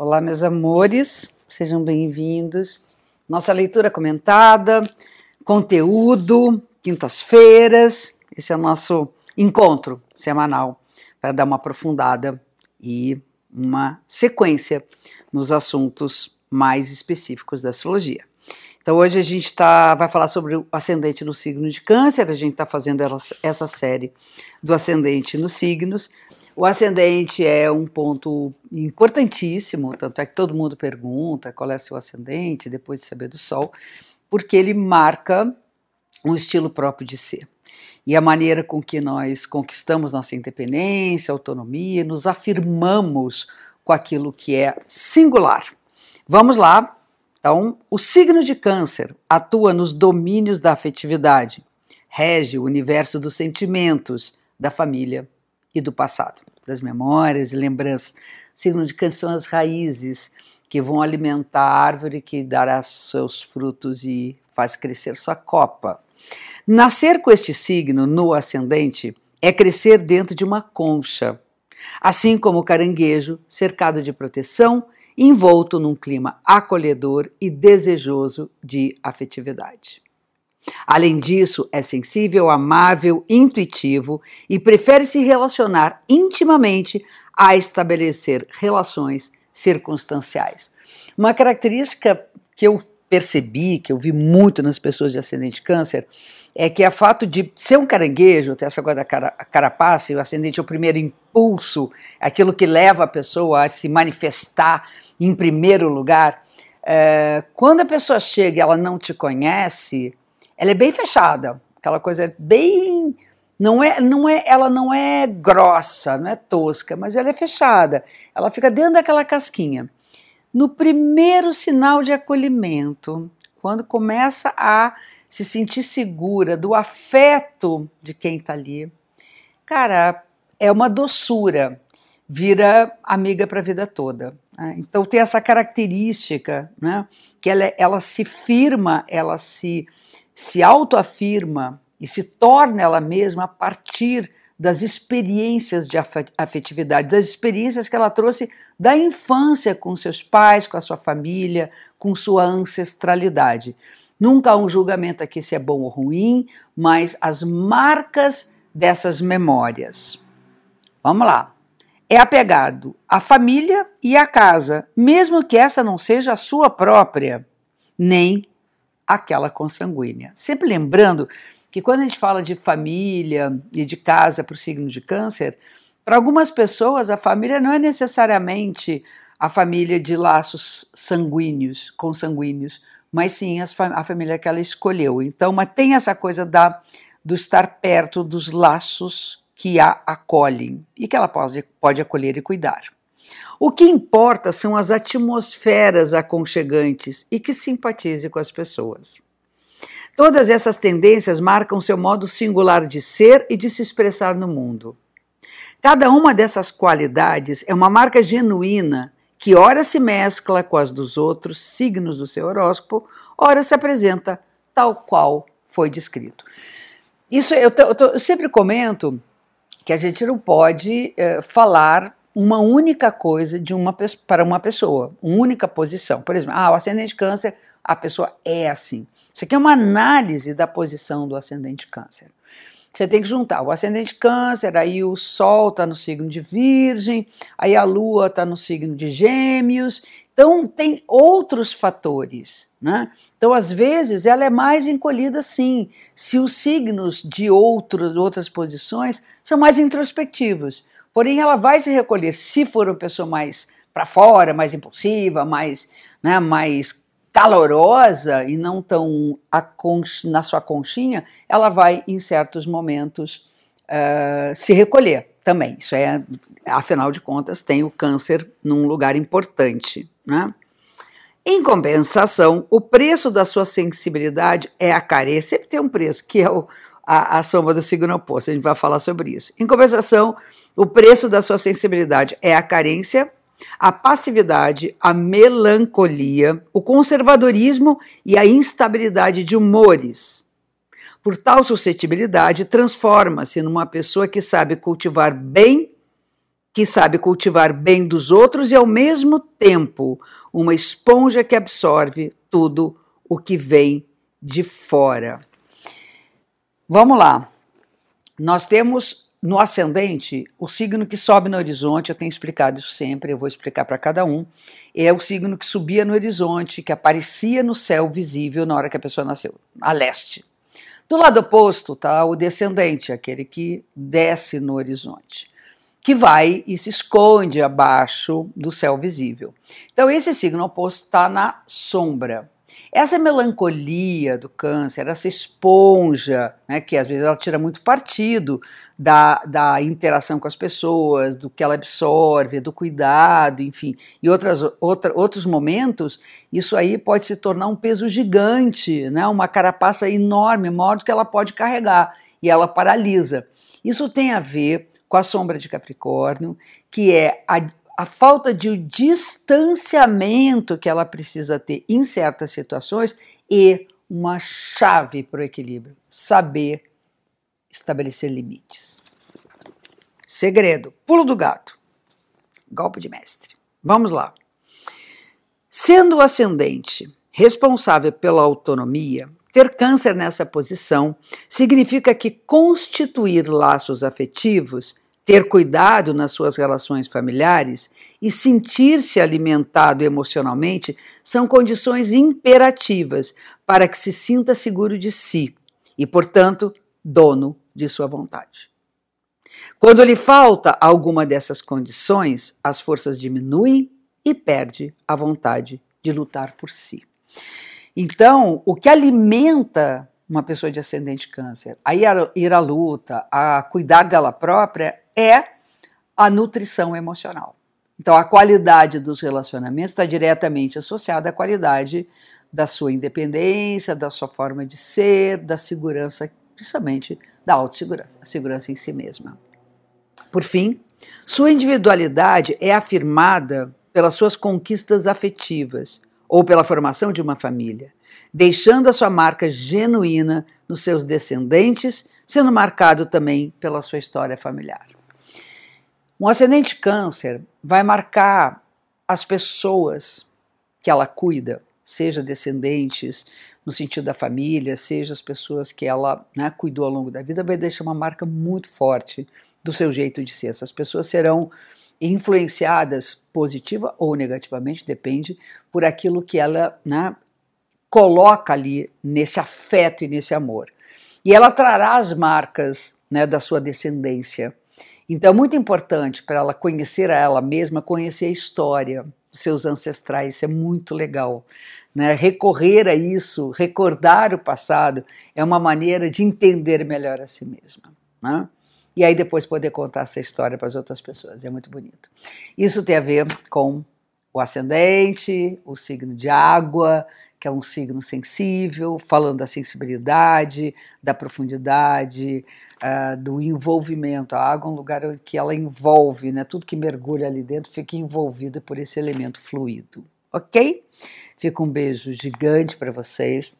Olá, meus amores, sejam bem-vindos. Nossa leitura comentada, conteúdo, quintas-feiras, esse é o nosso encontro semanal para dar uma aprofundada e uma sequência nos assuntos mais específicos da astrologia. Então hoje a gente tá, vai falar sobre o ascendente no signo de câncer, a gente está fazendo essa série do ascendente nos signos. O ascendente é um ponto importantíssimo, tanto é que todo mundo pergunta qual é seu ascendente, depois de saber do Sol, porque ele marca um estilo próprio de ser. E a maneira com que nós conquistamos nossa independência, autonomia, nos afirmamos com aquilo que é singular. Vamos lá, então, o signo de Câncer atua nos domínios da afetividade, rege o universo dos sentimentos, da família e do passado, das memórias e lembranças. Signo de Câncer são as raízes que vão alimentar a árvore que dará seus frutos e faz crescer sua copa. Nascer com este signo no ascendente é crescer dentro de uma concha, assim como o caranguejo, cercado de proteção envolto num clima acolhedor e desejoso de afetividade. Além disso, é sensível, amável, intuitivo e prefere se relacionar intimamente a estabelecer relações circunstanciais. Uma característica que eu percebi, que eu vi muito nas pessoas de ascendente câncer, é que a fato de ser um caranguejo, ter essa coisa da cara, carapaça, e o ascendente é o primeiro impulso, aquilo que leva a pessoa a se manifestar em primeiro lugar. É, quando a pessoa chega e ela não te conhece, ela é bem fechada, aquela coisa bem não é, não é, ela não é grossa, não é tosca, mas ela é fechada. Ela fica dentro daquela casquinha. No primeiro sinal de acolhimento, quando começa a se sentir segura do afeto de quem está ali, cara, é uma doçura, vira amiga para a vida toda. Né? Então tem essa característica, né, que ela, ela se firma, ela se, se autoafirma e se torna ela mesma a partir das experiências de afetividade, das experiências que ela trouxe da infância com seus pais, com a sua família, com sua ancestralidade. Nunca há um julgamento aqui se é bom ou ruim, mas as marcas dessas memórias. Vamos lá. É apegado à família e à casa, mesmo que essa não seja a sua própria, nem aquela consanguínea. Sempre lembrando que quando a gente fala de família e de casa para o signo de câncer, para algumas pessoas a família não é necessariamente a família de laços sanguíneos, consanguíneos, mas sim a família que ela escolheu. Então, mas tem essa coisa da, do estar perto dos laços que a acolhem e que ela pode, pode acolher e cuidar. O que importa são as atmosferas aconchegantes e que simpatize com as pessoas. Todas essas tendências marcam seu modo singular de ser e de se expressar no mundo. Cada uma dessas qualidades é uma marca genuína que ora se mescla com as dos outros signos do seu horóscopo, ora se apresenta tal qual foi descrito. Isso eu, eu, sempre comento que a gente não pode é, falar uma única coisa de uma para uma pessoa, uma única posição. Por exemplo, ah, o ascendente câncer, a pessoa é assim. Isso aqui é uma análise da posição do ascendente câncer. Você tem que juntar o ascendente câncer, aí o Sol está no signo de Virgem, aí a Lua está no signo de Gêmeos. Então tem outros fatores, né? Então às vezes ela é mais encolhida sim, se os signos de outros, outras posições são mais introspectivos. Porém ela vai se recolher se for uma pessoa mais para fora, mais impulsiva, mais, né, mais calorosa e não tão na sua conchinha, ela vai, em certos momentos, uh, se recolher também. Isso é, afinal de contas, tem o câncer num lugar importante. Né? Em compensação, o preço da sua sensibilidade é a carência. Sempre tem um preço, que é o, a, a do signo oposto. A gente vai falar sobre isso. Em compensação, o preço da sua sensibilidade é a carência a passividade, a melancolia, o conservadorismo e a instabilidade de humores. Por tal suscetibilidade, transforma-se numa pessoa que sabe cultivar bem que sabe cultivar bem dos outros e, ao mesmo tempo, uma esponja que absorve tudo o que vem de fora. Vamos lá. Nós temos no ascendente o signo que sobe no horizonte, eu tenho explicado isso sempre, eu vou explicar para cada um. É o signo que subia no horizonte, que aparecia no céu visível na hora que a pessoa nasceu, a leste. Do lado oposto está o descendente, aquele que desce no horizonte que vai e se esconde abaixo do céu visível. Então, esse signo oposto está na sombra. Essa melancolia do câncer, essa esponja, né, que às vezes ela tira muito partido da, da interação com as pessoas, do que ela absorve, do cuidado, enfim, e outras, outra, outros momentos, isso aí pode se tornar um peso gigante, né, uma carapaça enorme, maior do que ela pode carregar, e ela paralisa. Isso tem a ver com a sombra de Capricórnio, que é a, a falta de distanciamento que ela precisa ter em certas situações e uma chave para o equilíbrio: saber estabelecer limites. Segredo: pulo do gato, golpe de mestre. Vamos lá. Sendo o ascendente responsável pela autonomia, ter câncer nessa posição significa que constituir laços afetivos, ter cuidado nas suas relações familiares e sentir-se alimentado emocionalmente são condições imperativas para que se sinta seguro de si e, portanto, dono de sua vontade. Quando lhe falta alguma dessas condições, as forças diminuem e perde a vontade de lutar por si. Então, o que alimenta uma pessoa de ascendente câncer a ir, à luta, a cuidar dela própria, é a nutrição emocional. Então, a qualidade dos relacionamentos está diretamente associada à qualidade da sua independência, da sua forma de ser, da segurança, principalmente da autossegurança, a segurança em si mesma. Por fim, sua individualidade é afirmada pelas suas conquistas afetivas, ou pela formação de uma família, deixando a sua marca genuína nos seus descendentes, sendo marcado também pela sua história familiar. Um ascendente câncer vai marcar as pessoas que ela cuida, seja descendentes no sentido da família, seja as pessoas que ela né, cuidou ao longo da vida, vai deixar uma marca muito forte do seu jeito de ser. Essas pessoas serão influenciadas positiva ou negativamente, depende, por aquilo que ela né, coloca ali nesse afeto e nesse amor. E ela trará as marcas né, da sua descendência. Então, é muito importante para ela conhecer a ela mesma, conhecer a história dos seus ancestrais, isso é muito legal. Né? Recorrer a isso, recordar o passado, é uma maneira de entender melhor a si mesma. Né? e aí depois poder contar essa história para as outras pessoas. É muito bonito. Isso tem a ver com o ascendente, o signo de água, que é um signo sensível, falando da sensibilidade, da profundidade, uh, do envolvimento. A água é um lugar que ela envolve, né? tudo que mergulha ali dentro fica envolvido por esse elemento fluido. Ok? Fica um beijo gigante para vocês.